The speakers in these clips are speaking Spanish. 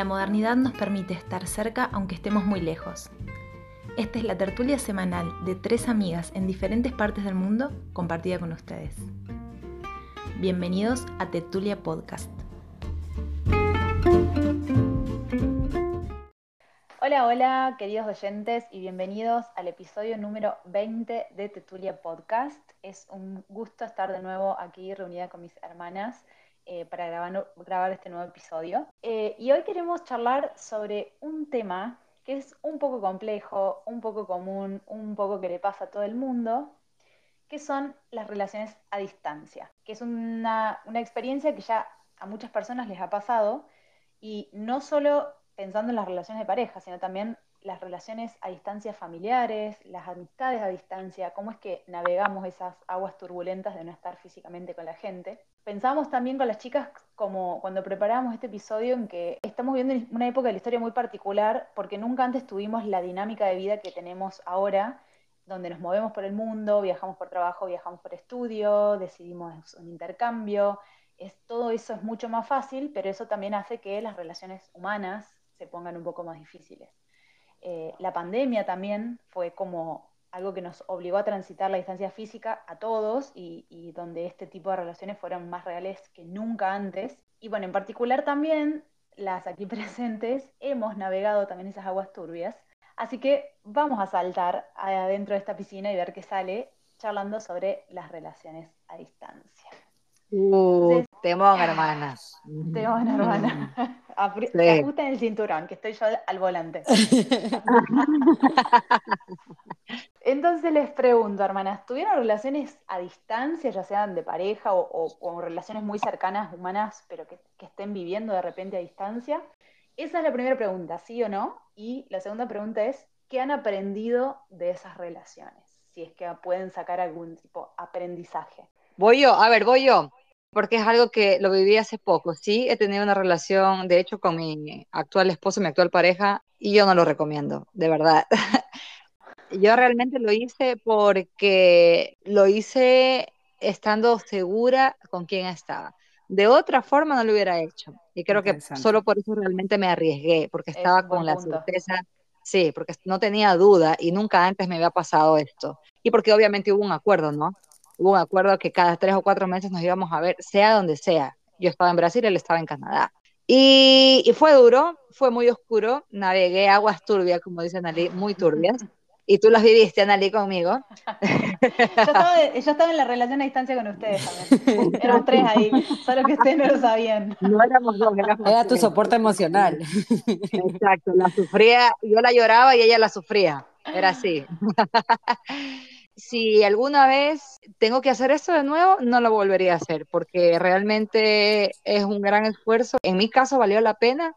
La modernidad nos permite estar cerca aunque estemos muy lejos. Esta es la tertulia semanal de tres amigas en diferentes partes del mundo compartida con ustedes. Bienvenidos a Tertulia Podcast. Hola, hola, queridos oyentes, y bienvenidos al episodio número 20 de Tetulia Podcast. Es un gusto estar de nuevo aquí reunida con mis hermanas eh, para grabar, este nuevo episodio. Eh, y hoy queremos charlar sobre un tema que es un poco complejo, un poco común, un poco que le pasa a todo el mundo, que son las relaciones a distancia, que es una, una experiencia que ya a muchas personas les ha pasado y no solo pensando en las relaciones de pareja, sino también las relaciones a distancia familiares, las amistades a distancia, cómo es que navegamos esas aguas turbulentas de no estar físicamente con la gente. Pensamos también con las chicas como cuando preparábamos este episodio en que estamos viviendo una época de la historia muy particular porque nunca antes tuvimos la dinámica de vida que tenemos ahora, donde nos movemos por el mundo, viajamos por trabajo, viajamos por estudio, decidimos un intercambio. Es, todo eso es mucho más fácil, pero eso también hace que las relaciones humanas se pongan un poco más difíciles. Eh, la pandemia también fue como algo que nos obligó a transitar la distancia física a todos y, donde este tipo de relaciones fueron más reales que nunca antes. Y bueno, en particular también las aquí presentes hemos navegado también esas aguas turbias. Así que vamos a saltar adentro de esta piscina y ver qué sale charlando sobre las relaciones a distancia. Uh, temón, hermana. Temón, hermana. Ajusten el cinturón, que estoy yo al volante. Entonces les pregunto, hermanas, ¿tuvieron relaciones a distancia, ya sean de pareja o, relaciones muy cercanas, humanas, pero que, estén viviendo de repente a distancia? Esa es la primera pregunta, ¿sí o no? Y la segunda pregunta es, ¿qué han aprendido de esas relaciones? Si es que pueden sacar algún tipo de aprendizaje. Voy yo, a ver, voy yo porque es algo que lo viví hace poco. Sí, he tenido una relación, de hecho, con mi actual esposo, mi actual pareja, y yo no lo recomiendo, de verdad. yo realmente lo hice porque lo hice estando segura con quién estaba. De otra forma no lo hubiera hecho. Y creo que solo por eso realmente me arriesgué, porque estaba con la certeza, sí, porque no tenía duda y nunca antes me había pasado esto. Y porque obviamente hubo un acuerdo, ¿no? Hubo un acuerdo que cada tres o cuatro meses nos íbamos a ver, sea donde sea. Yo estaba en Brasil, él estaba en Canadá. Y, fue duro, fue muy oscuro, navegué aguas turbias, como dice Analí, muy turbias. Y tú las viviste, Analí, conmigo. yo, estaba, en la relación a distancia con ustedes también. Éramos tres ahí, solo que ustedes no lo sabían. No éramos dos, éramos Era tu soporte emocional. Exacto, la sufría, yo la lloraba y ella la sufría. Era así si alguna vez tengo que hacer esto de nuevo, no lo volvería a hacer porque realmente es un gran esfuerzo. En mi caso valió la pena,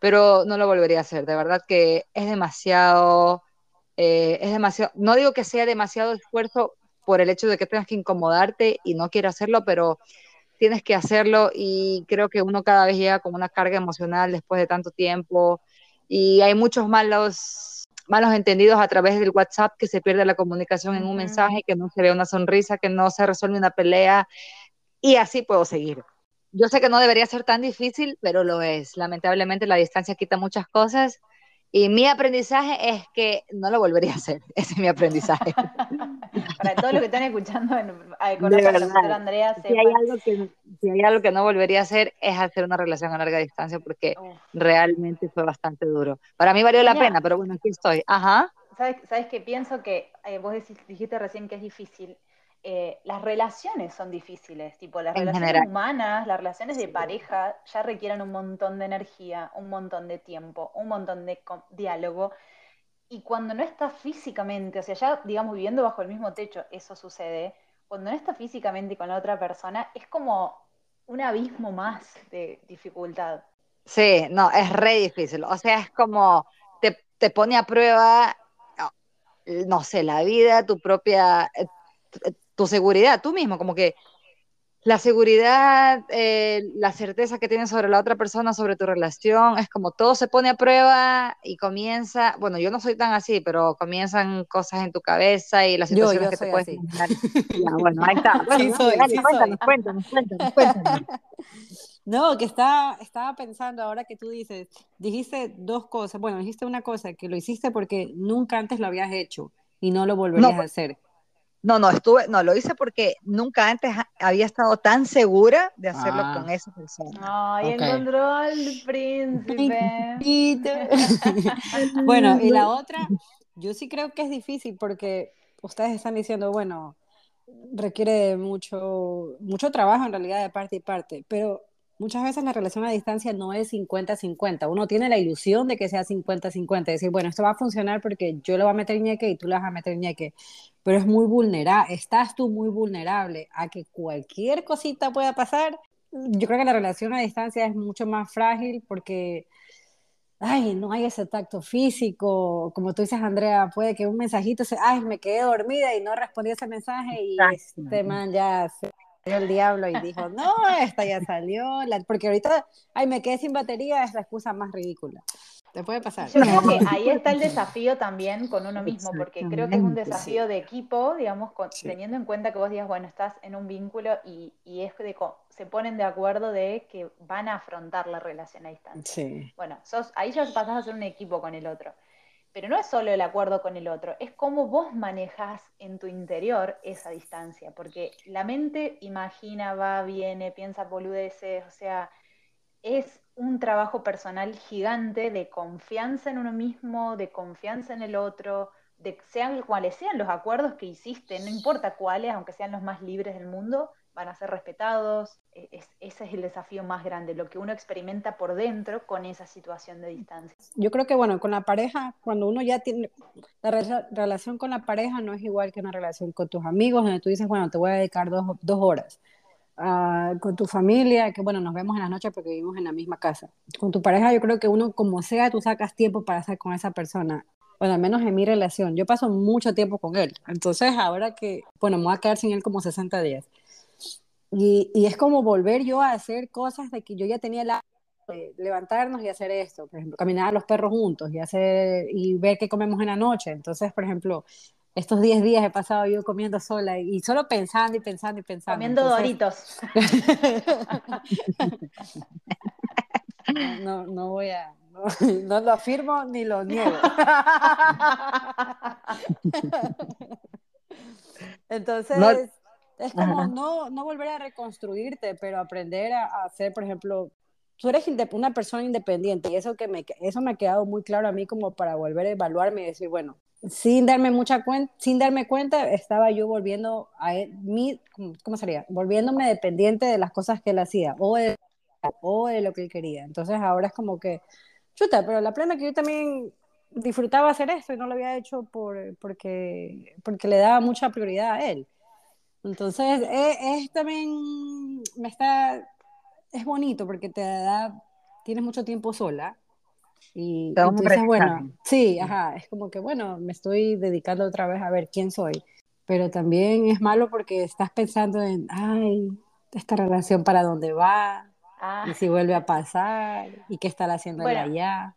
pero no lo volvería a hacer. De verdad que es demasiado, eh, es demasiado, no digo que sea demasiado esfuerzo por el hecho de que tengas que incomodarte y no quiero hacerlo, pero tienes que hacerlo y creo que uno cada vez llega con una carga emocional después de tanto tiempo y hay muchos malos malos entendidos a través del WhatsApp, que se pierde la comunicación en un mensaje, que no se ve una sonrisa, que no se resuelve una pelea, y así puedo seguir. Yo sé que no debería ser tan difícil, pero lo es. Lamentablemente la distancia quita muchas cosas y mi aprendizaje es que no lo volvería a hacer. Ese es mi aprendizaje. Para todos los que están escuchando, con la Andrea, si hay, algo que, si hay algo que no volvería a hacer es hacer una relación a larga distancia porque realmente fue bastante duro. Para mí valió la pena, pero bueno, aquí estoy. Ajá. ¿Sabes, sabes que pienso que eh, vos dijiste recién que es difícil? Eh, las relaciones son difíciles, tipo las relaciones humanas, las relaciones de pareja ya requieren un montón de energía, un montón de tiempo, un montón de diálogo. Y cuando no estás físicamente, o sea, ya digamos viviendo bajo el mismo techo, eso sucede, cuando no estás físicamente con la otra persona, es como un abismo más de dificultad. Sí, no, es re difícil. O sea, es como te, te pone a prueba, no sé, la vida, tu propia, eh, tu seguridad, tú mismo, como que la seguridad, eh, la certeza que tienes sobre la otra persona, sobre tu relación, es como todo se pone a prueba y comienza, bueno, yo no soy tan así, pero comienzan cosas en tu cabeza y las situaciones que te puedes imaginar. bueno, ahí está. Bueno, sí soy, cuéntanos, cuéntanos, cuéntanos, cuéntanos. No, que estaba, estaba pensando ahora que tú dices, dijiste dos cosas. Bueno, dijiste una cosa, que lo hiciste porque nunca antes lo habías hecho y no lo volverías a hacer. No, no, estuve, no, lo hice porque nunca antes había estado tan segura de hacerlo Ah. con esa persona. Ay, Ok. encontró al príncipe. bueno, y la otra, yo sí creo que es difícil porque ustedes están diciendo, bueno, requiere mucho, mucho trabajo en realidad de parte y parte, pero muchas veces la relación a distancia no es 50-50. Uno tiene la ilusión de que sea 50-50, decir, bueno, esto va a funcionar porque yo le voy a meter ñeque y tú le vas a meter ñeque, pero es muy vulnerable, estás tú muy vulnerable a que cualquier cosita pueda pasar. Yo creo que la relación a distancia es mucho más frágil porque ay, no hay ese tacto físico, como tú dices, Andrea, puede que un mensajito se, ay, me quedé dormida y no respondí ese mensaje y este man ya se el diablo y dijo, no, esta ya salió, la- porque ahorita, ay, me quedé sin batería, es la excusa más ridícula. Te puede pasar. Yo creo que ahí está el desafío también con uno mismo, porque creo que es un desafío de equipo, digamos, con- Sí. teniendo en cuenta que vos digas, bueno, estás en un vínculo y, y es de, se ponen de acuerdo de que van a afrontar la relación a distancia. Sí, Bueno, sos, ahí ya pasás a ser un equipo con el otro. Pero no es solo el acuerdo con el otro, es cómo vos manejas en tu interior esa distancia, porque la mente imagina, va, viene, piensa boludeces, o sea, es un trabajo personal gigante de confianza en uno mismo, de confianza en el otro, de sean cuales sean los acuerdos que hiciste, no importa cuáles, aunque sean los más libres del mundo, van a ser respetados. E- es- ese es el desafío más grande, lo que uno experimenta por dentro con esa situación de distancia. yo creo que, bueno, con la pareja, cuando uno ya tiene, la re- relación con la pareja no es igual que una relación con tus amigos, donde tú dices, bueno, te voy a dedicar dos, dos horas. Ah, con tu familia, que bueno, nos vemos en las noches porque vivimos en la misma casa. Con tu pareja, yo creo que uno, como sea, tú sacas tiempo para estar con esa persona. Bueno, al menos en mi relación. Yo paso mucho tiempo con él. Entonces, ahora que, bueno, me voy a quedar sin él como 60 días. Y, y es como volver yo a hacer cosas de que yo ya tenía la levantarnos y hacer esto, por ejemplo, caminar a los perros juntos y hacer y ver qué comemos en la noche. Entonces, por ejemplo, estos 10 días he pasado yo comiendo sola y solo pensando y pensando y pensando. Comiendo Entonces, doritos. no, no, voy a, no, no lo afirmo ni lo niego. Entonces, No- es como no, no volver a reconstruirte, pero aprender a, a hacer, por ejemplo, tú eres una persona independiente y eso, que me, eso me ha quedado muy claro a mí como para volver a evaluarme y decir, bueno, sin darme mucha cuenta, sin darme cuenta, estaba yo volviendo a él- mí, ¿cómo cómo sería? Volviéndome dependiente de las cosas que él hacía o de, o de lo que él quería. Entonces ahora es como que, chuta, pero la plena que yo también disfrutaba hacer esto y no lo había hecho por, porque, porque le daba mucha prioridad a él. Entonces, es, es también, me está, es bonito porque te da, tienes mucho tiempo sola y, un tú dices, bueno, sí, ajá, es como que, bueno, me estoy dedicando otra vez a ver quién soy, pero también es malo porque estás pensando en, ay, esta relación para dónde va, Ah, y si vuelve a pasar, y qué estará haciendo Bueno, allá.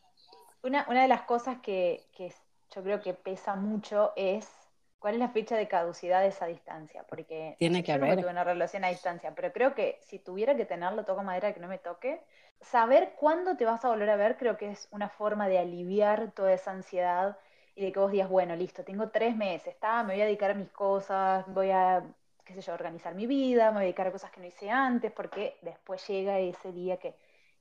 Una, una de las cosas que, que yo creo que pesa mucho es cuál es la fecha de caducidad de esa distancia, porque Tiene que yo haber. tuve una relación a distancia, pero creo que si tuviera que tenerlo, toco madera que no me toque, saber cuándo te vas a volver a ver creo que es una forma de aliviar toda esa ansiedad y de que vos digas, bueno, listo, tengo tres meses, está, me voy a dedicar a mis cosas, voy a, qué sé yo, organizar mi vida, me voy a dedicar a cosas que no hice antes, porque después llega ese día que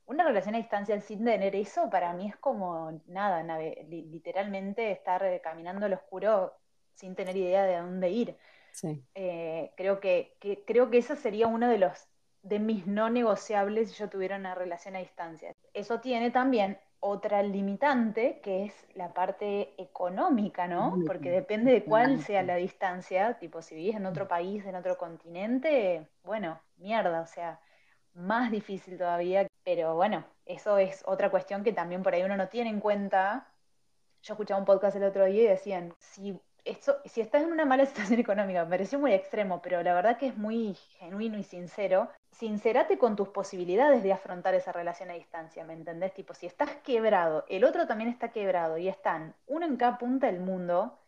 una relación a distancia sin tener eso, para mí es como nada, literalmente estar caminando al oscuro sin tener idea de a dónde ir. Sí, Eh, creo que, que- creo que eso sería uno de los de mis no negociables si yo tuviera una relación a distancia. Eso tiene también otra limitante, que es la parte económica, ¿no? Porque depende de cuál sea la distancia, tipo si vivís en otro país, en otro continente, bueno, mierda, o sea, más difícil todavía, pero bueno, eso es otra cuestión que también por ahí uno no tiene en cuenta. Yo escuchaba un podcast el otro día y decían, si, si estás en una mala situación económica, me pareció muy extremo, pero la verdad que es muy genuino y sincero, sincerate con tus posibilidades de afrontar esa relación a distancia, ¿me entendés? Tipo, si estás quebrado, el otro también está quebrado y están uno en cada punta del mundo,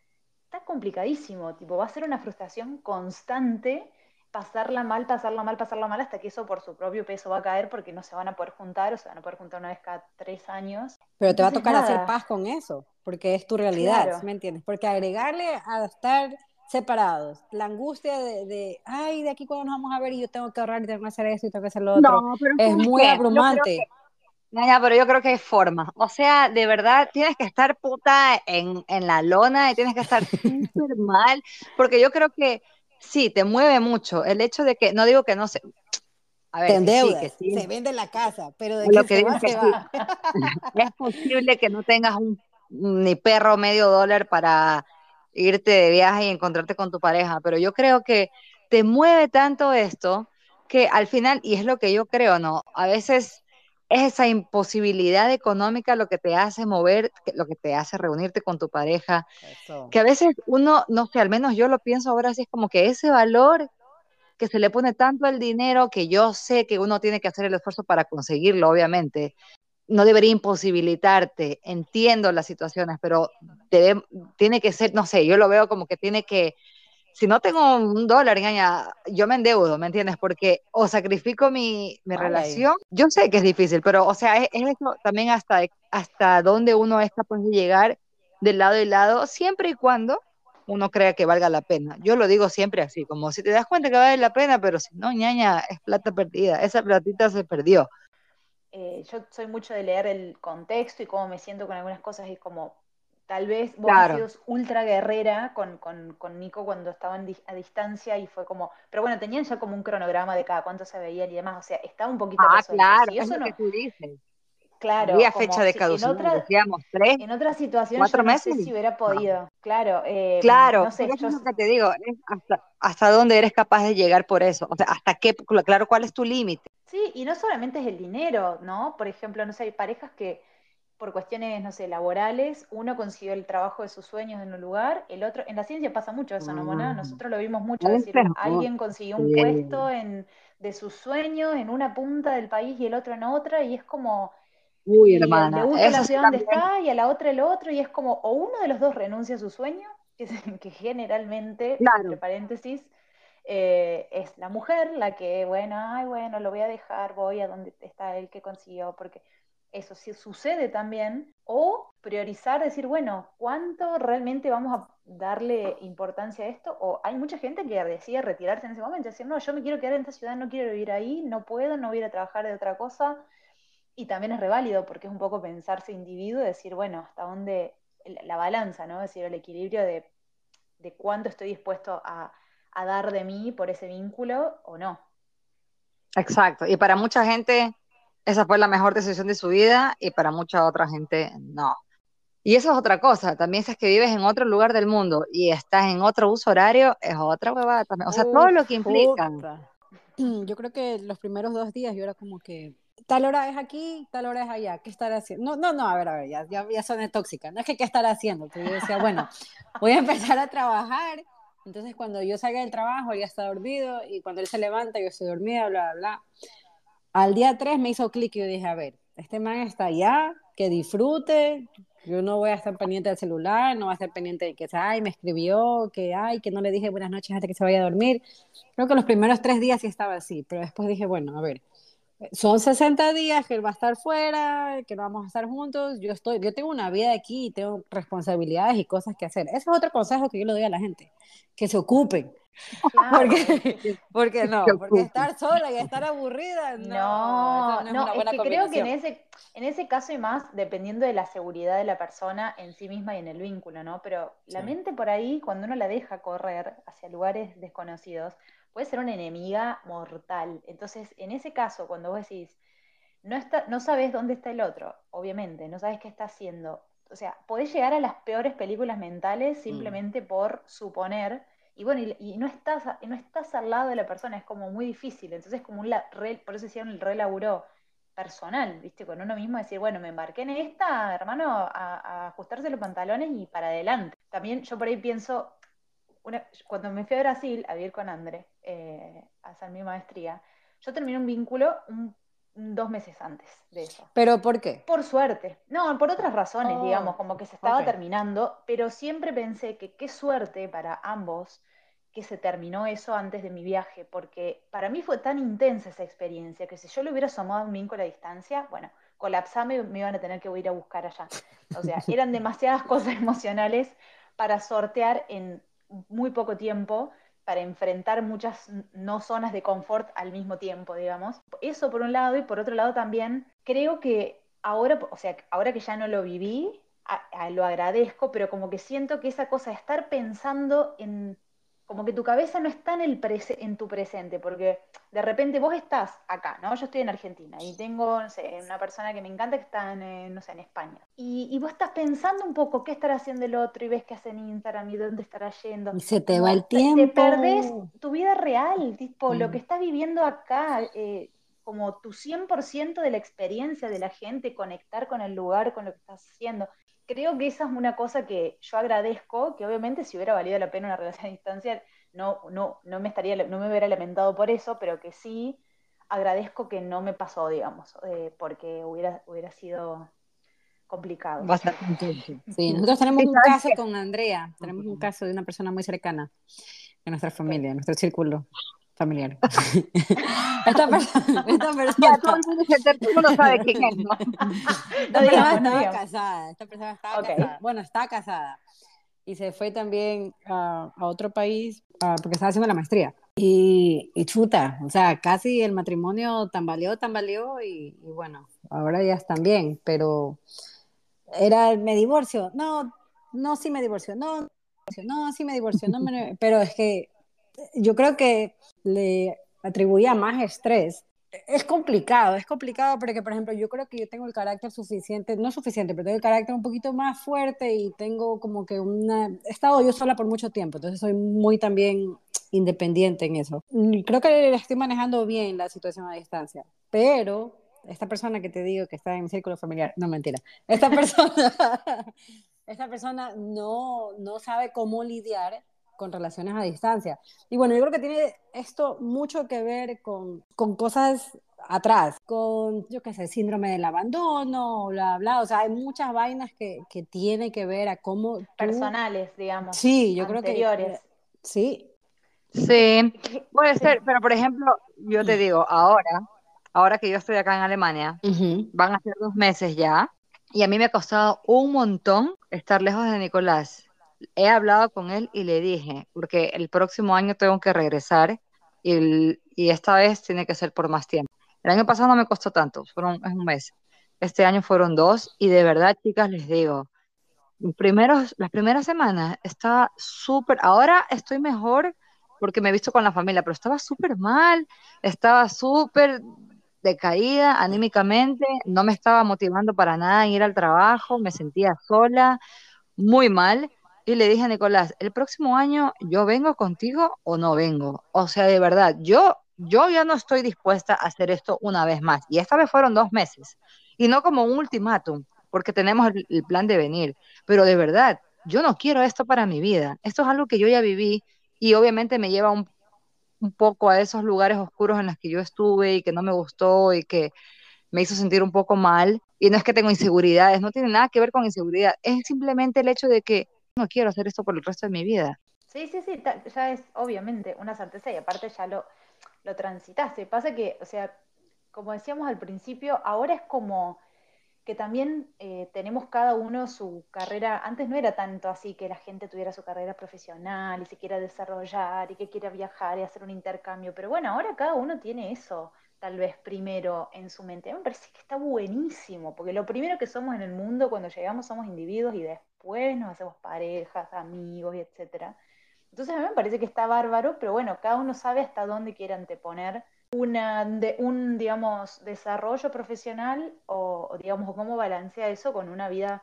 está complicadísimo, tipo, va a ser una frustración constante pasarla mal, pasarla mal, pasarla mal, hasta que eso por su propio peso va a caer porque no se van a poder juntar o se van a poder juntar una vez cada tres años. Pero te va a tocar hacer paz con eso, porque es tu realidad, ¿me entiendes? Porque agregarle a estar separados, la angustia de, ay, de aquí cuando nos vamos a ver y yo tengo que ahorrar y tengo que hacer eso y tengo que hacer lo otro, es muy abrumante. Ya, pero yo creo que hay forma. O sea, de verdad, tienes que estar puta en, en la lona y tienes que estar súper mal, porque yo creo que sí, te mueve mucho el hecho de que, no digo que no se... A ver, que se vende la casa, pero de lo que, se va, se va. es posible que no tengas un ni perro medio dólar para irte de viaje y encontrarte con tu pareja, pero yo creo que te mueve tanto esto que al final, y es lo que yo creo, ¿no? A veces es esa imposibilidad económica lo que te hace mover, lo que te hace reunirte con tu pareja, que a veces uno, no sé, al menos yo lo pienso ahora así, es como que ese valor que se le pone tanto al dinero, que yo sé que uno tiene que hacer el esfuerzo para conseguirlo, obviamente, no debería imposibilitarte, entiendo las situaciones, pero tiene que ser, no sé, yo lo veo como que tiene que si no tengo un dólar, engaña, yo me endeudo, ¿me entiendes? Porque o sacrifico mi, mi relación, yo sé que es difícil, pero o sea, es, eso también hasta, hasta dónde uno es capaz de llegar del lado y lado, siempre y cuando uno crea que valga la pena. Yo lo digo siempre así, como si te das cuenta que vale la pena, pero si no, ñaña, es plata perdida, esa platita se perdió. Eh, yo soy mucho de leer el contexto y cómo me siento con algunas cosas y como Tal vez vos has sido ultra guerrera con, con, Nico cuando estaban a distancia y fue como, pero bueno, tenían ya como un cronograma de cada cuánto se veían y demás, o sea, estaba un poquito Ah, claro, eso es lo que tú dices. Claro. Había fecha de caducidad, en otra, decíamos tres. En otra situación yo no sé si hubiera podido. Claro. Eh, claro, no sé, eso es lo que te digo, hasta, hasta dónde eres capaz de llegar por eso, o sea, hasta qué, claro, cuál es tu límite. Sí, y no solamente es el dinero, ¿no? Por ejemplo, no sé, hay parejas que por cuestiones, no sé, laborales, uno consiguió el trabajo de sus sueños en un lugar, el otro, en la ciencia pasa mucho eso, ¿no, Mona? Ah. Nosotros lo vimos mucho, es decir, alguien consiguió un puesto en, de sus sueños en una punta del país y el otro en otra, y es como... Uy, hermana. Le gusta la ciudad donde está y a la otra el otro, y es como, o uno de los dos renuncia a su sueño, que, que generalmente, entre paréntesis, eh, es la mujer la que, bueno, ay, bueno, lo voy a dejar, voy a donde está el que consiguió, porque eso sí sucede también, o priorizar, decir, bueno, ¿cuánto realmente vamos a darle importancia a esto? O hay mucha gente que decide retirarse en ese momento, decir, no, yo me quiero quedar en esta ciudad, no quiero vivir ahí, no puedo, no voy a trabajar de otra cosa. Y también es reválido porque es un poco pensarse individuo decir, bueno, hasta dónde la balanza, ¿no? Es decir, el equilibrio de, cuánto estoy dispuesto a, a dar de mí por ese vínculo o no. Exacto. Y para mucha gente esa fue la mejor decisión de su vida y para mucha otra gente no. Y eso es otra cosa, también si es que vives en otro lugar del mundo y estás en otro uso horario, es otra huevada también. O sea, todo lo que implica. Yo creo que los primeros dos días yo era como que, tal hora es aquí, tal hora es allá, ¿qué estar haciendo? No, no, no, a ver, a ver, ya, ya, ya soné tóxica, no es que qué estar haciendo, pero yo decía, bueno, voy a empezar a trabajar, entonces cuando yo salga del trabajo, ya está dormido, y cuando él se levanta, yo estoy dormida, bla, bla, bla. Al día 3 me hizo clic y yo dije, a ver, este man está allá, que disfrute, yo no voy a estar pendiente del celular, no voy a estar pendiente de que, ay, me escribió, que, ay, que no le dije buenas noches hasta que se vaya a dormir. Creo que los primeros tres días sí estaba así, pero después dije, bueno, a ver, son 60 días que él va a estar fuera, que no vamos a estar juntos, yo estoy, yo tengo una vida aquí, tengo responsabilidades y cosas que hacer. Ese es otro consejo que yo le doy a la gente, que se ocupen. Porque, porque no, porque estar sola y estar aburrida, no. No, no, es, que creo que en ese, en ese caso y más, dependiendo de la seguridad de la persona en sí misma y en el vínculo, ¿no? Pero la mente por ahí, cuando uno la deja correr hacia lugares desconocidos, puede ser una enemiga mortal. Entonces, en ese caso, cuando vos decís, no, está, no sabes dónde está el otro, obviamente, no sabes qué está haciendo. O sea, podés llegar a las peores películas mentales mm. simplemente por suponer. Y bueno, y, no, estás, no estás al lado de la persona, es como muy difícil. Entonces, como un re, por eso hicieron el relaburo personal, ¿viste? Con uno mismo decir, bueno, me embarqué en esta, hermano, a, a ajustarse los pantalones y para adelante. También yo por ahí pienso, cuando me fui a Brasil a vivir con André, eh, a hacer mi maestría, yo terminé un vínculo dos meses antes de eso. ¿Pero por qué? Por suerte. No, por otras razones, digamos, como que se estaba terminando, pero siempre pensé que qué suerte para ambos que se terminó eso antes de mi viaje, porque para mí fue tan intensa esa experiencia que si yo le hubiera sumado un vínculo a la distancia, bueno, colapsame me iban a tener que ir a buscar allá. O sea, eran demasiadas cosas emocionales para sortear en muy poco tiempo, para enfrentar muchas no zonas de confort al mismo tiempo, digamos. Eso por un lado, y por otro lado también, creo que ahora, o sea, ahora que ya no lo viví, lo agradezco, pero como que siento que esa cosa de estar pensando en como que tu cabeza no está en, el en tu presente, porque de repente vos estás acá, ¿no? Yo estoy en Argentina y tengo, no sé, una persona que me encanta que está en, no sé, en España. Y, vos estás pensando un poco qué estará haciendo el otro y ves qué hace en Instagram y dónde estará yendo. Y se te va el tiempo. Te perdés tu vida real, tipo, lo que estás viviendo acá, eh, como tu 100% de la experiencia de la gente, conectar con el lugar, con lo que estás haciendo creo que esa es una cosa que yo agradezco, que obviamente si hubiera valido la pena una relación a distancia, no, no, no, me estaría, no me hubiera lamentado por eso, pero que sí agradezco que no me pasó, digamos, eh, porque hubiera, hubiera sido complicado. Sí, nosotros tenemos un caso con Andrea, tenemos un caso de una persona muy cercana en nuestra familia, en nuestro círculo familiar. esta persona, esta persona. Ya, todo el mundo, sabe quién es, ¿no? Esta persona estaba casada. Esta persona estaba casada. Bueno, está casada. Y se fue también a otro país porque estaba haciendo la maestría. Y, y, chuta, o sea, casi el matrimonio tambaleó, tambaleó y, y bueno, ahora ya están bien, pero era, me divorcio, no, no, sí me divorcio, no, no, sí me divorcio, no me, pero es que yo creo que le atribuía más estrés. Es complicado, es complicado porque, por ejemplo, yo creo que yo tengo el carácter suficiente, no suficiente, pero tengo el carácter un poquito más fuerte y tengo como que una... He estado yo sola por mucho tiempo, entonces soy muy también independiente en eso. Creo que estoy manejando bien la situación a distancia, pero esta persona que te digo que está en mi círculo familiar, no mentira, esta persona, esta persona no, no sabe cómo lidiar con relaciones a distancia. Y bueno, yo creo que tiene esto mucho que ver con, con cosas atrás, con, yo qué sé, síndrome del abandono, bla, bla, o sea, hay muchas vainas que, que tiene que ver a cómo... Personales, digamos. Sí, yo creo que... Sí. Sí, puede ser, pero por ejemplo, yo te digo, ahora, ahora que yo estoy acá en Alemania, van a ser dos meses ya, y a mí me ha costado un montón estar lejos de Nicolás he hablado con él y le dije, porque el próximo año tengo que regresar y, y, esta vez tiene que ser por más tiempo. El año pasado no me costó tanto, fueron es un mes. Este año fueron dos y de verdad, chicas, les digo, primeros, las primeras semanas estaba súper, ahora estoy mejor porque me he visto con la familia, pero estaba súper mal, estaba súper decaída anímicamente, no me estaba motivando para nada en ir al trabajo, me sentía sola, muy mal. Y le dije a Nicolás, el próximo año yo vengo contigo o no vengo. O sea, de verdad, yo, yo ya no estoy dispuesta a hacer esto una vez más. Y esta vez fueron dos meses. Y no como un ultimátum, porque tenemos el, plan de venir. Pero de verdad, yo no quiero esto para mi vida. Esto es algo que yo ya viví y obviamente me lleva un, un poco a esos lugares oscuros en los que yo estuve y que no me gustó y que me hizo sentir un poco mal. Y no es que tengo inseguridades, no tiene nada que ver con inseguridad. Es simplemente el hecho de que no quiero hacer esto por el resto de mi vida. Sí, sí, sí, ya es obviamente una certeza y aparte ya lo, lo transitaste. Pasa que, o sea, como decíamos al principio, ahora es como que también eh, tenemos cada uno su carrera, antes no era tanto así que la gente tuviera su carrera profesional y se quiera desarrollar y que quiera viajar y hacer un intercambio, pero bueno, ahora cada uno tiene eso tal vez primero en su mente. Me parece que está buenísimo, porque lo primero que somos en el mundo cuando llegamos somos individuos y después nos hacemos parejas, amigos y etcétera. Entonces a mí me parece que está bárbaro, pero bueno, cada uno sabe hasta dónde quiere anteponer una, de, un, digamos, desarrollo profesional o, digamos, cómo balancea eso con una vida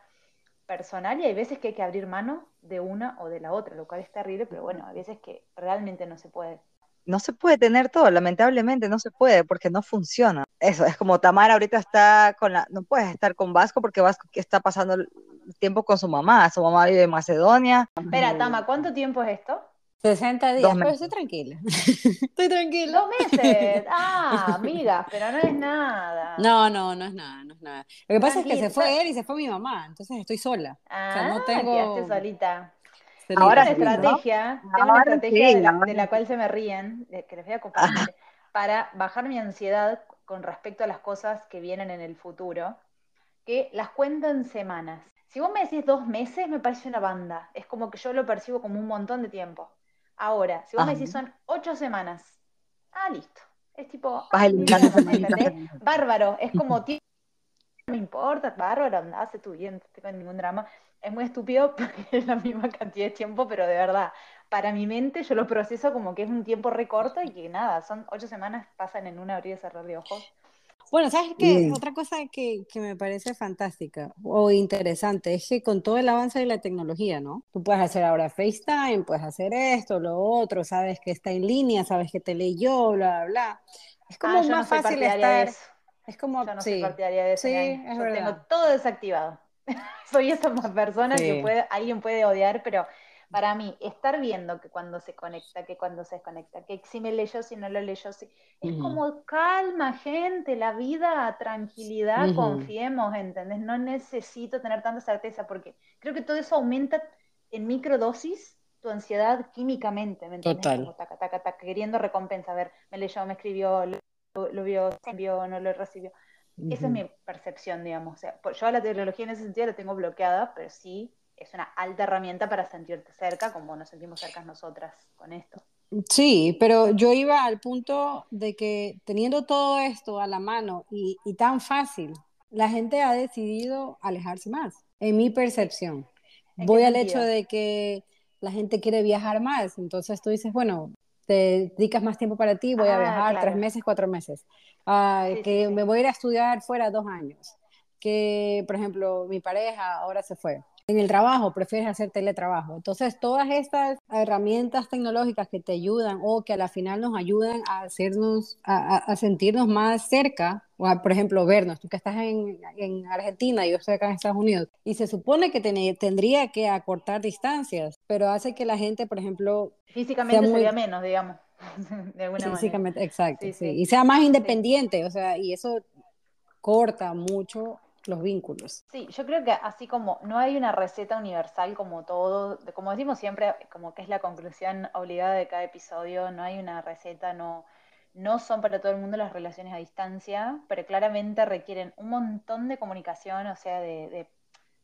personal y hay veces que hay que abrir mano de una o de la otra, lo cual es terrible, pero bueno, hay veces que realmente no se puede no se puede tener todo, lamentablemente no se puede porque no funciona. Eso, es como Tamara ahorita está con la, no puedes estar con Vasco porque Vasco está pasando el tiempo con su mamá, su mamá vive en Macedonia. Espera, Tama, ¿cuánto tiempo es esto? 60 días, pero estoy tranquila. estoy tranquila. Dos meses. Ah, amiga, pero no es nada. No, no, no es nada, no es nada. Lo que pasa es que se fue él y se fue mi mamá, entonces estoy sola. Ah, o sea, no ah, tengo... quedaste solita. Ahora una estrategia, tengo una estrategia de, la, cual se me ríen, que les voy a compartir, para bajar mi ansiedad con respecto a las cosas que vienen en el futuro, que las cuento en semanas. Si vos me decís dos meses, me parece una banda. Es como que yo lo percibo como un montón de tiempo. Ahora, si vos me decís son ocho semanas, ah, listo. Es tipo, ah, bárbaro, es como, no me importa, bárbaro, hace tu bien, no tengo ningún drama. Es muy estúpido porque es la misma cantidad de tiempo, pero de verdad, para mi mente yo lo proceso como que es un tiempo recorto y que nada, son ocho semanas, pasan en un abrir y cerrar de ojos. Bueno, ¿sabes qué? Otra cosa que, que, me parece fantástica o interesante es que con todo el avance de la tecnología, ¿no? Tú puedes hacer ahora FaceTime, puedes hacer esto, lo otro, sabes que está en línea, sabes que te leyó, bla, bla, bla. Es como ah, más fácil estar... Es como... Yo no sí, soy partidaria de eso. Sí, es yo tengo todo desactivado. soy esa persona que puede, alguien puede odiar, pero para mí, estar viendo que cuando se conecta, que cuando se desconecta, que si me leyó, si no lo leyó, si... es como calma, gente, la vida, tranquilidad, confiemos, ¿entendés? No necesito tener tanta certeza porque creo que todo eso aumenta en microdosis tu ansiedad químicamente, ¿me entiendes? Total. taca, taca, taca, queriendo recompensa, a ver, me leyó, me escribió, lo, vio, envió, no lo recibió. Esa es mi percepción, digamos. O sea, yo a la tecnología en ese sentido la tengo bloqueada, pero sí es una alta herramienta para sentirte cerca, como nos sentimos cerca nosotras con esto. Sí, pero yo iba al punto de que teniendo todo esto a la mano y, tan fácil, la gente ha decidido alejarse más, en mi percepción. Voy al hecho de que la gente quiere viajar más, entonces tú dices, bueno, te dedicas más tiempo para ti, voy a ah, viajar tres meses, cuatro meses, ah, que me voy a ir a estudiar fuera dos años, que por ejemplo mi pareja ahora se fue, en el trabajo prefieres hacer teletrabajo. Entonces, todas estas herramientas tecnológicas que te ayudan o que a la final nos ayudan a hacernos, a, sentirnos más cerca, o por ejemplo, vernos, tú que estás en, en, Argentina yo estoy acá en Estados Unidos, y se supone que tendría que acortar distancias, pero hace que la gente, por ejemplo... Físicamente vea menos, digamos. De alguna Físicamente, exacto, sí, Y sea más independiente, o sea, y eso corta mucho los vínculos. Sí, yo creo que así como no hay una receta universal como todo, como decimos siempre, como que es la conclusión obligada de cada episodio, no hay una receta, no, no son para todo el mundo las relaciones a distancia, pero claramente requieren un montón de comunicación, o sea, de,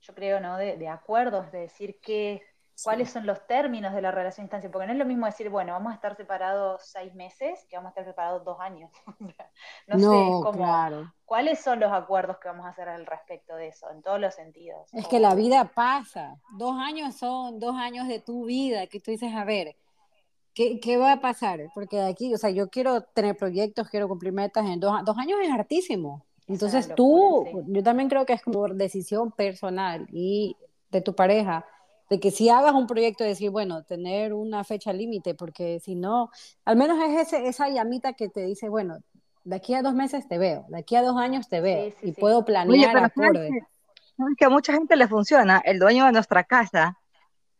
yo creo, ¿no? De, de, acuerdos, de decir qué, cuáles son los términos de la relación a distancia, porque no es lo mismo decir, bueno, vamos a estar separados seis meses que vamos a estar separados dos años. no, sé, como, ¿cuáles son los acuerdos que vamos a hacer al respecto de eso, en todos los sentidos? Es que la vida pasa, dos años son dos años de tu vida, que tú dices, a ver, ¿qué, qué va a pasar? Porque aquí, o sea, yo quiero tener proyectos, quiero cumplir metas en dos, dos años es hartísimo. Entonces tú, yo también creo que es como decisión personal y de tu pareja, de que si hagas un proyecto, decir, bueno, tener una fecha límite, porque si no, al menos es ese, esa llamita que te dice, bueno, de aquí a dos meses te veo, de aquí a dos años te veo, y puedo planear Oye, acorde. Que, a mucha gente le funciona, el dueño de nuestra casa,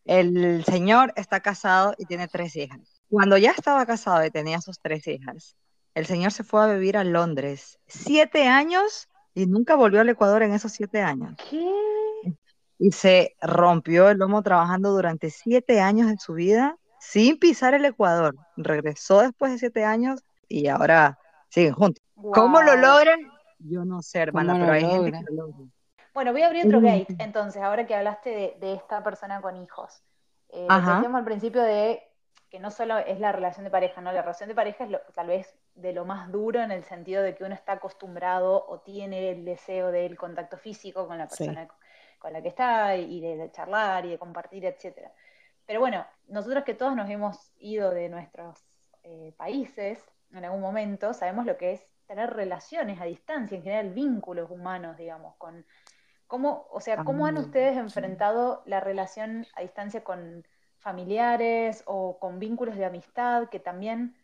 el señor está casado y tiene tres hijas. Cuando ya estaba casado y tenía sus tres hijas, el señor se fue a vivir a Londres, siete años y nunca volvió al Ecuador en esos siete años. ¿Qué? Y se rompió el lomo trabajando durante siete años de su vida sin pisar el Ecuador. Regresó después de siete años y ahora siguen juntos. ¿Cómo lo logran? Yo no sé, hermana, pero hay gente que lo logra. Bueno, voy a abrir otro gate, entonces, ahora que hablaste de, esta persona con hijos. Eh, decíamos al principio de que no solo es la relación de pareja, ¿no? La relación de pareja es tal vez de lo más duro en el sentido de que uno está acostumbrado o tiene el deseo del contacto físico con la persona con la que está y de, charlar y de compartir, etcétera. Pero bueno, nosotros que todos nos hemos ido de nuestros eh, países en algún momento, sabemos lo que es tener relaciones a distancia, en general vínculos humanos, digamos, con cómo, o sea, cómo han ustedes enfrentado la relación a distancia con familiares o con vínculos de amistad que también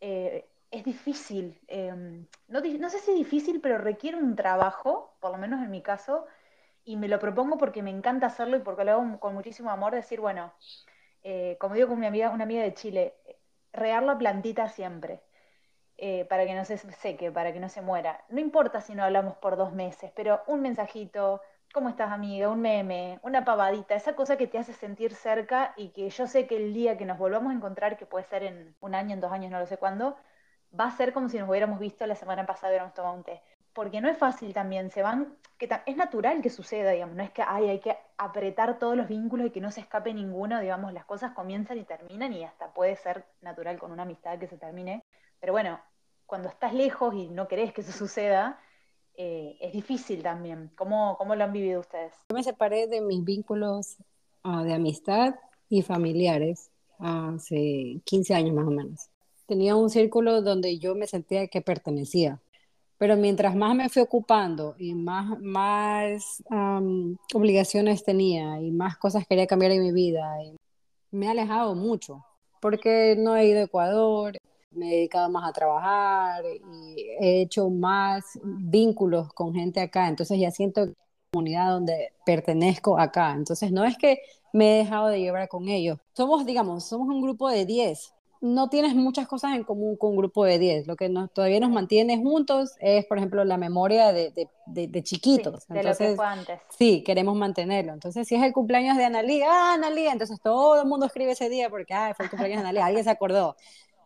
eh, es difícil, em, no, no, sé si difícil, pero requiere un trabajo, por lo menos en mi caso, y me lo propongo porque me encanta hacerlo y porque lo hago con muchísimo amor, decir, bueno, eh, como digo con mi amiga, una amiga de Chile, regar la plantita siempre, eh, para que no se seque, para que no se muera. No importa si no hablamos por dos meses, pero un mensajito, ¿cómo estás amiga? Un meme, una pavadita, esa cosa que te hace sentir cerca y que yo sé que el día que nos volvamos a encontrar, que puede ser en un año, en dos años, no lo sé cuándo, va a ser como si nos hubiéramos visto la semana pasada y hubiéramos tomado un té. Porque no es fácil también, se van, que es natural que suceda, digamos, no es que ay, hay que apretar todos los vínculos y que no se escape ninguno, digamos, las cosas comienzan y terminan y hasta puede ser natural con una amistad que se termine. Pero bueno, cuando estás lejos y no querés que eso suceda, eh, es difícil también. ¿Cómo, ¿Cómo, lo han vivido ustedes? Yo me separé de mis vínculos uh, de amistad y familiares hace 15 años más o menos. Tenía un círculo donde yo me sentía que pertenecía, pero mientras más me fui ocupando y más, más obligaciones tenía y más cosas quería cambiar en mi vida, me he alejado mucho porque no he ido a Ecuador, me he dedicado más a trabajar y he hecho más vínculos con gente acá, entonces ya siento comunidad donde pertenezco acá, entonces no es que me he dejado de llevar con ellos, somos, digamos, somos un grupo de 10, no tienes muchas cosas en común con un grupo de 10. Lo que nos, todavía nos mantiene juntos es, por ejemplo, la memoria de, de, de, chiquitos. Sí, de lo que fue antes. Sí, queremos mantenerlo. Entonces, si es el cumpleaños de Analí, ah, Analí, entonces todo el mundo escribe ese día porque, ah, fue el cumpleaños de Analí, alguien se acordó.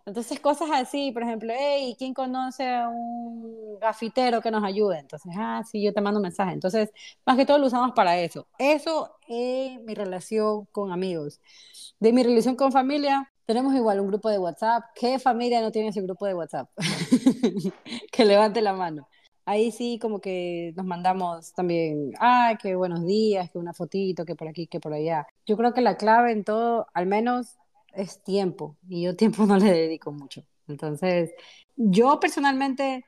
Entonces, cosas así, por ejemplo, hey, ¿quién conoce a un gafitero que nos ayude? Entonces, ah, sí, yo te mando un mensaje. Entonces, más que todo lo usamos para eso. Eso es mi relación con amigos. De mi relación con familia, tenemos igual un grupo de WhatsApp. ¿Qué familia no tiene ese grupo de WhatsApp? que levante la mano. Ahí sí, como que nos mandamos también, ah, qué buenos días, que una fotito, que por aquí, que por allá. Yo creo que la clave en todo, al menos es tiempo y yo tiempo no le dedico mucho. Entonces, yo personalmente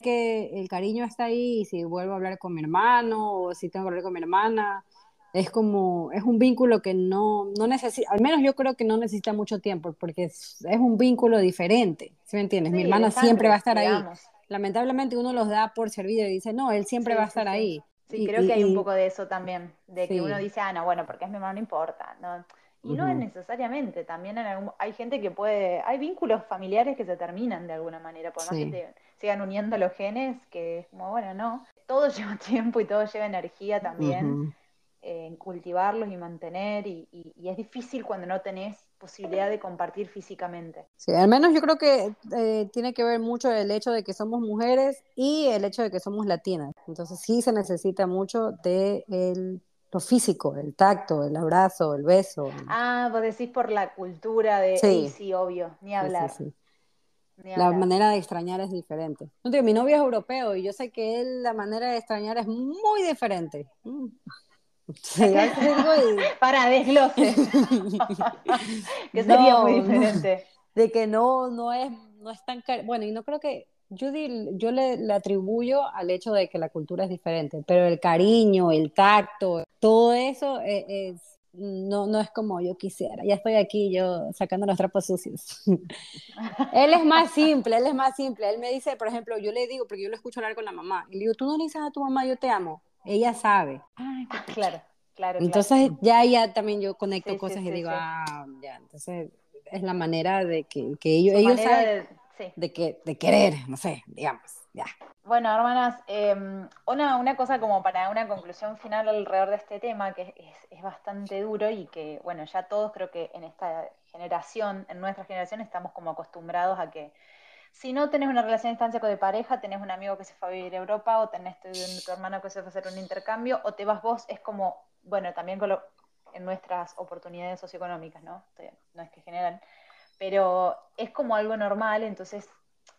que el cariño está ahí y si vuelvo a hablar con mi hermano o si tengo que hablar con mi hermana, es como, es un vínculo que no, no necesita, al menos yo creo que no necesita mucho tiempo porque es, es un vínculo diferente, ¿sí me entiendes? mi hermana siempre va a estar ahí. Lamentablemente uno los da por servido y dice, no, él siempre va a estar ahí. Sí, creo que hay un poco de eso también, de que uno dice, ah, no, bueno, porque es mi hermano, no importa, ¿no? Y no es necesariamente, también hay gente que puede, hay vínculos familiares que se terminan de alguna manera, por más que te sigan uniendo los genes, que es como, bueno, no, todo lleva tiempo y todo lleva energía también en cultivarlos y mantener, y, es difícil cuando no tenés posibilidad de compartir físicamente. Sí, al menos yo creo que eh, tiene que ver mucho el hecho de que somos mujeres y el hecho de que somos latinas, entonces sí se necesita mucho de el lo físico, el tacto, el abrazo, el beso. Ah, vos decís por la cultura de sí, sí obvio, ni hablar. Sí, la manera de extrañar es diferente. No mi novio es europeo y yo sé que él la manera de extrañar es muy diferente. Mm. Para desglose. que sería muy diferente. De que no, no es, no es tan bueno, y no creo que yo, yo le, atribuyo al hecho de que la cultura es diferente, pero el cariño, el tacto, todo eso e, es, no, no es como yo quisiera. Ya estoy aquí yo sacando los trapos sucios. él es más simple, él es más simple. Él me dice, por ejemplo, yo le digo, porque yo lo escucho hablar con la mamá, y le digo, tú no le dices a tu mamá, yo te amo. Ella sabe. Ay, claro, claro. Entonces ya, ya también yo conecto cosas y digo, ah, ya, entonces es la manera de que, que ellos, ellos saben de, que, de querer, no sé, digamos, ya. Bueno, hermanas, em, una, una, cosa como para una conclusión final alrededor de este tema, que es, es, bastante duro y que, bueno, ya todos creo que en esta generación, en nuestra generación, estamos como acostumbrados a que si no tenés una relación a distancia con de pareja, tenés un amigo que se fue a vivir a Europa, o tenés tu, tu hermano que se fue a hacer un intercambio, o te vas vos, es como, bueno, también con lo, en nuestras oportunidades socioeconómicas, ¿no? No es que generan pero es como algo normal, entonces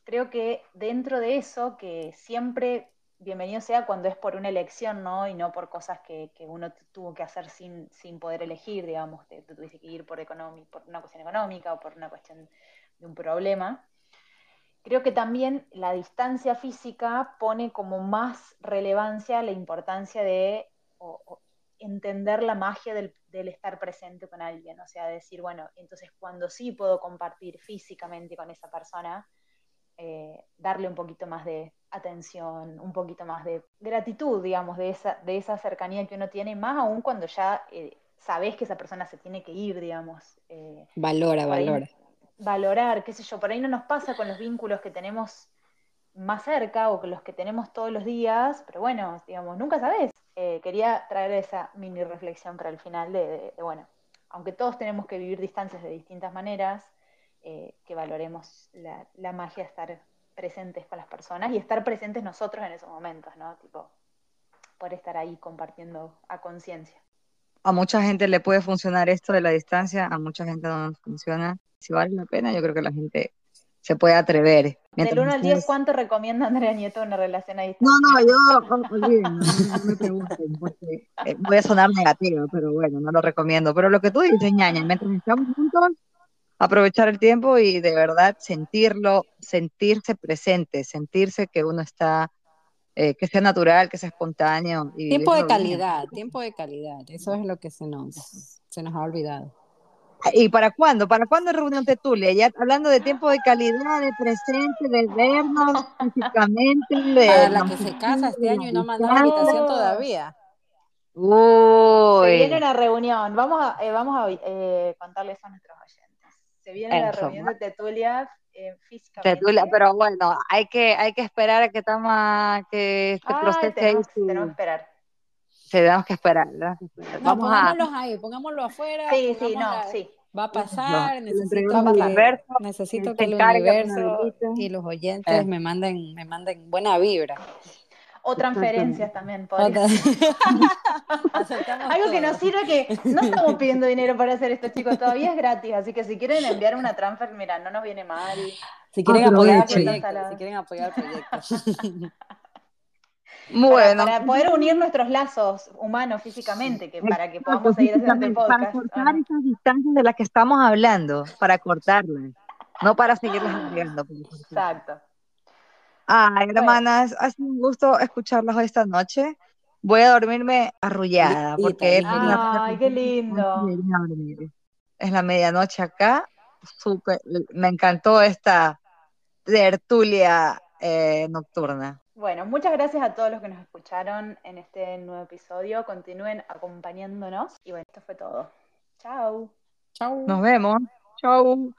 creo que dentro de eso, que siempre bienvenido sea cuando es por una elección, ¿no? Y no por cosas que, uno tuvo que hacer sin, sin poder elegir, digamos, te, tuviste que ir por, por una cuestión económica o por una cuestión de un problema. Creo que también la distancia física pone como más relevancia la importancia de entender la magia del, estar presente con alguien, o sea, decir, bueno, entonces cuando sí puedo compartir físicamente con esa persona, eh, darle un poquito más de atención, un poquito más de gratitud, digamos, de esa, de esa cercanía que uno tiene, más aún cuando ya eh, sabes que esa persona se tiene que ir, digamos. Eh, valora, valora. Valorar, qué sé yo, por ahí no nos pasa con los vínculos que tenemos más cerca o con los que tenemos todos los días, pero bueno, digamos, nunca sabes eh, quería traer esa mini reflexión para el final de, bueno, aunque todos tenemos que vivir distancias de distintas maneras, eh, que valoremos la, la, magia de estar presentes con las personas y estar presentes nosotros en esos momentos, ¿no? Tipo, por estar ahí compartiendo a conciencia. A mucha gente le puede funcionar esto de la distancia, a mucha gente no funciona. Si vale la pena, yo creo que la gente se puede atrever. Del 1 al 10, ¿cuánto recomienda Andrea Nieto una relación a distancia? No, no, yo, olviden, no, me pregunten, porque eh, voy a sonar negativa, pero bueno, no lo recomiendo. Pero lo que tú dices, ñaña, mientras estamos juntos, aprovechar el tiempo y de verdad sentirlo, sentirse presente, sentirse que uno está, eh, que sea natural, que sea espontáneo. Y tiempo de calidad, tiempo de calidad, eso es lo que se nos, se nos ha olvidado. ¿Y para cuándo? ¿Para cuándo reunión Tetulia? Ya hablando de tiempo de calidad, de presente, de vernos físicamente. De para la que se casa este año y no mandó la invitación todavía. Uy. Se viene la reunión. Vamos a, eh, vamos a eh, contarles a nuestros oyentes. Se viene la reunión de Tetulia eh, físicamente. Tetulia, pero bueno, hay que, hay que esperar a que, tama, que este proceso tenemos, tenemos que esperar tenemos que esperar. Vamos pongámoslos ahí, pongámoslo afuera. Sí, sí, no, sí. Va a pasar, necesito, que, necesito que el universo y los oyentes eh. me manden, me manden buena vibra. O transferencias también. Algo que nos sirve que no estamos pidiendo dinero para hacer esto, chicos, todavía es gratis, así que si quieren enviar una transfer, mira, no nos viene mal. Si quieren apoyar el proyecto, si quieren apoyar el proyecto. Bueno. Para, poder unir nuestros lazos humanos físicamente, que para que podamos seguir haciendo el podcast. Para cortar esas distancias de las que estamos hablando, para cortarlas, no para seguirlas ampliando. Exacto. Ay, hermanas, ha sido un gusto escucharlas hoy esta noche. Voy a dormirme arrullada, porque es Ay, qué lindo. Es la medianoche acá. Súper, me encantó esta tertulia eh, nocturna. Bueno, muchas gracias a todos los que nos escucharon en este nuevo episodio. Continúen acompañándonos. Y bueno, esto fue todo. Chao. Chao. Nos vemos. Chao.